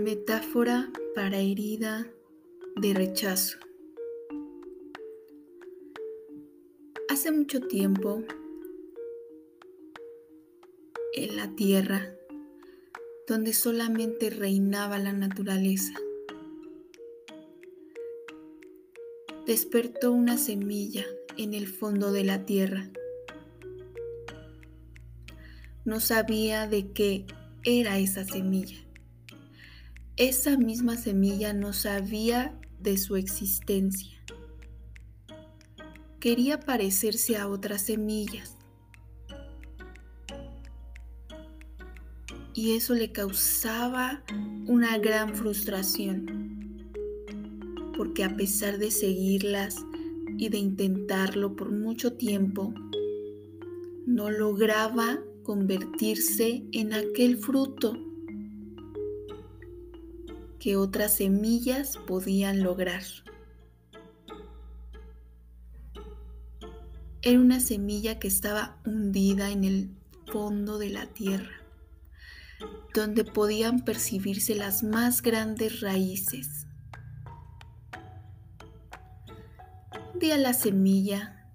Metáfora para herida de rechazo. Hace mucho tiempo, en la tierra, donde solamente reinaba la naturaleza, despertó una semilla en el fondo de la tierra. No sabía de qué era esa semilla esa misma semilla no sabía de su existencia. Quería parecerse a otras semillas. Y eso le causaba una gran frustración, porque a pesar de seguirlas y de intentarlo por mucho tiempo, no lograba convertirse en aquel fruto que otras semillas podían lograr. Era una semilla que estaba hundida en el fondo de la tierra, donde podían percibirse las más grandes raíces. Un día la semilla,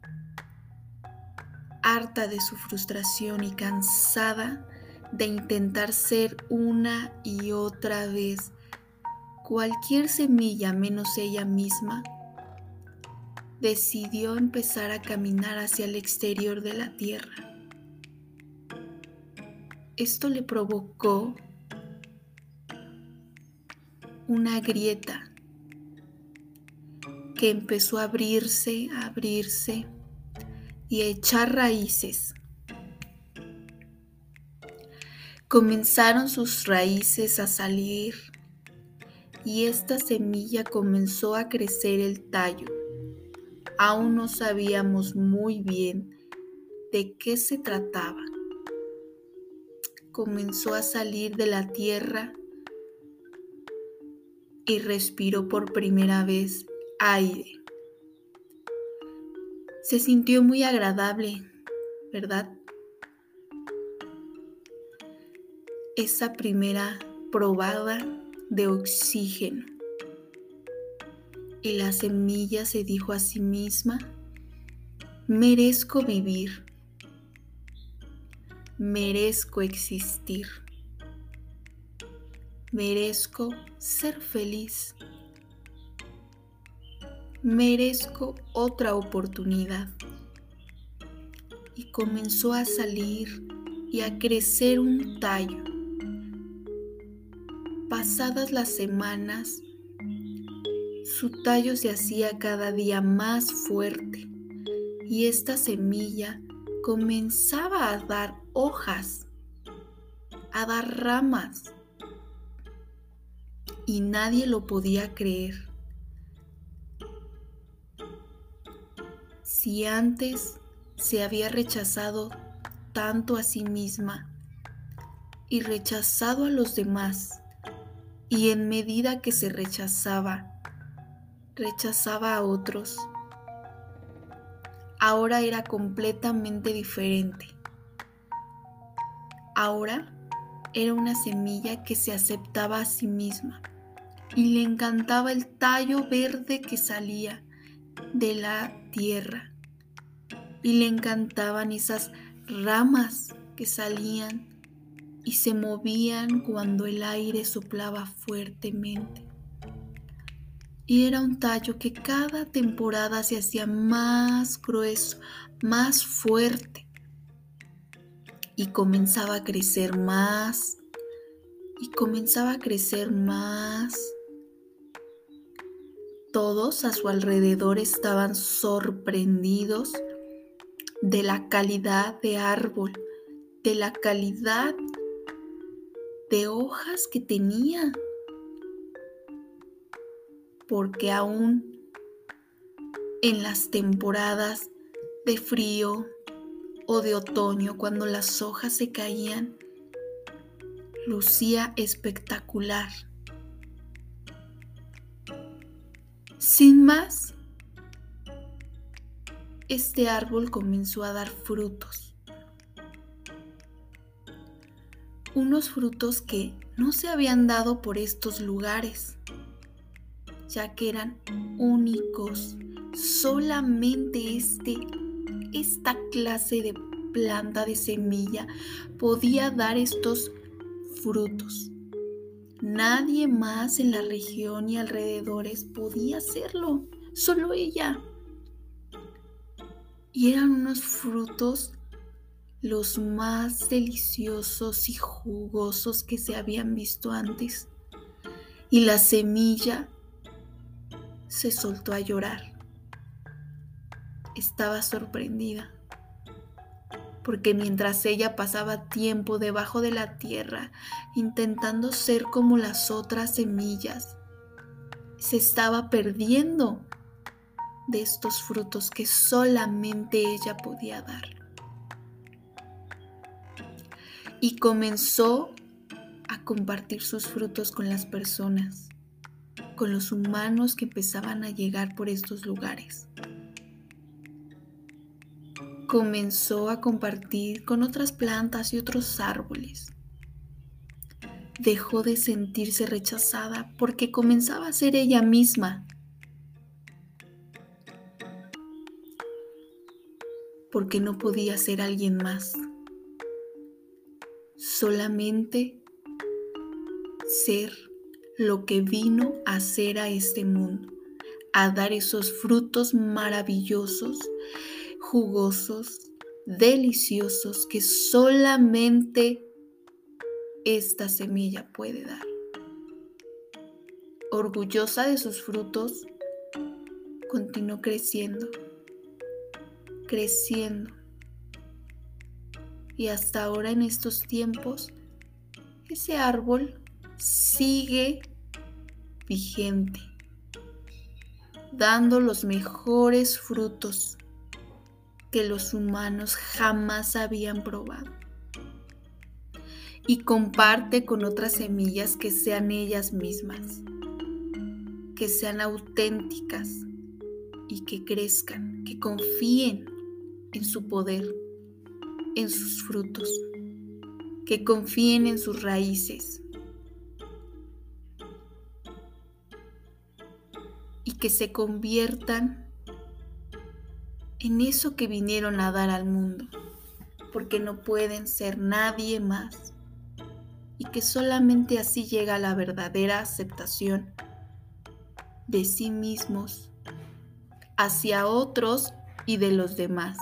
harta de su frustración y cansada de intentar ser una y otra vez cualquier semilla menos ella misma, decidió empezar a caminar hacia el exterior de la tierra. Esto le provocó una grieta que empezó a abrirse, a abrirse y a echar raíces. Comenzaron sus raíces a salir y esta semilla comenzó a crecer el tallo. Aún no sabíamos muy bien de qué se trataba. Comenzó a salir de la tierra y respiró por primera vez aire. Se sintió muy agradable, ¿verdad? Esa primera probada de oxígeno. Y la semilla se dijo a sí misma, merezco vivir, merezco existir, merezco ser feliz, merezco otra oportunidad. Y comenzó a salir y a crecer un tallo Pasadas las semanas, su tallo se hacía cada día más fuerte y esta semilla comenzaba a dar hojas, a dar ramas. Y nadie lo podía creer. Si antes se había rechazado tanto a sí misma y rechazado a los demás, y en medida que se rechazaba, rechazaba a otros, ahora era completamente diferente. Ahora era una semilla que se aceptaba a sí misma y le encantaba el tallo verde que salía de la tierra y le encantaban esas ramas que salían y se movían cuando el aire soplaba fuertemente. Y era un tallo que cada temporada se hacía más grueso, más fuerte. Y comenzaba a crecer más. Y comenzaba a crecer más. Todos a su alrededor estaban sorprendidos de la calidad de árbol, de la calidad de hojas que tenía. Porque aún en las temporadas de frío o de otoño, cuando las hojas se caían, lucía espectacular. Sin más, este árbol comenzó a dar frutos. Unos frutos que no se habían dado por estos lugares, ya que eran únicos. Solamente este, esta clase de planta de semilla podía dar estos frutos. Nadie más en la región y alrededores podía hacerlo, solo ella. Y eran unos frutos los más deliciosos y jugosos que se habían visto antes. Y la semilla se soltó a llorar. Estaba sorprendida, porque mientras ella pasaba tiempo debajo de la tierra intentando ser como las otras semillas, se estaba perdiendo de estos frutos que solamente ella podía dar. Y comenzó a compartir sus frutos con las personas, con los humanos que empezaban a llegar por estos lugares. Comenzó a compartir con otras plantas y otros árboles. Dejó de sentirse rechazada porque comenzaba a ser ella misma porque no podía ser alguien más. Solamente ser lo que vino a ser a este mundo, a dar esos frutos maravillosos, jugosos, deliciosos que solamente esta semilla puede dar. Orgullosa de sus frutos, continuó creciendo creciendo. Y hasta ahora en estos tiempos, ese árbol sigue vigente, dando los mejores frutos que los humanos jamás habían probado. Y comparte con otras semillas que sean ellas mismas, que sean auténticas y que crezcan, que confíen en su poder, en sus frutos, que confíen en sus raíces y que se conviertan en eso que vinieron a dar al mundo, porque no pueden ser nadie más y que solamente así llega la verdadera aceptación de sí mismos hacia otros y de los demás.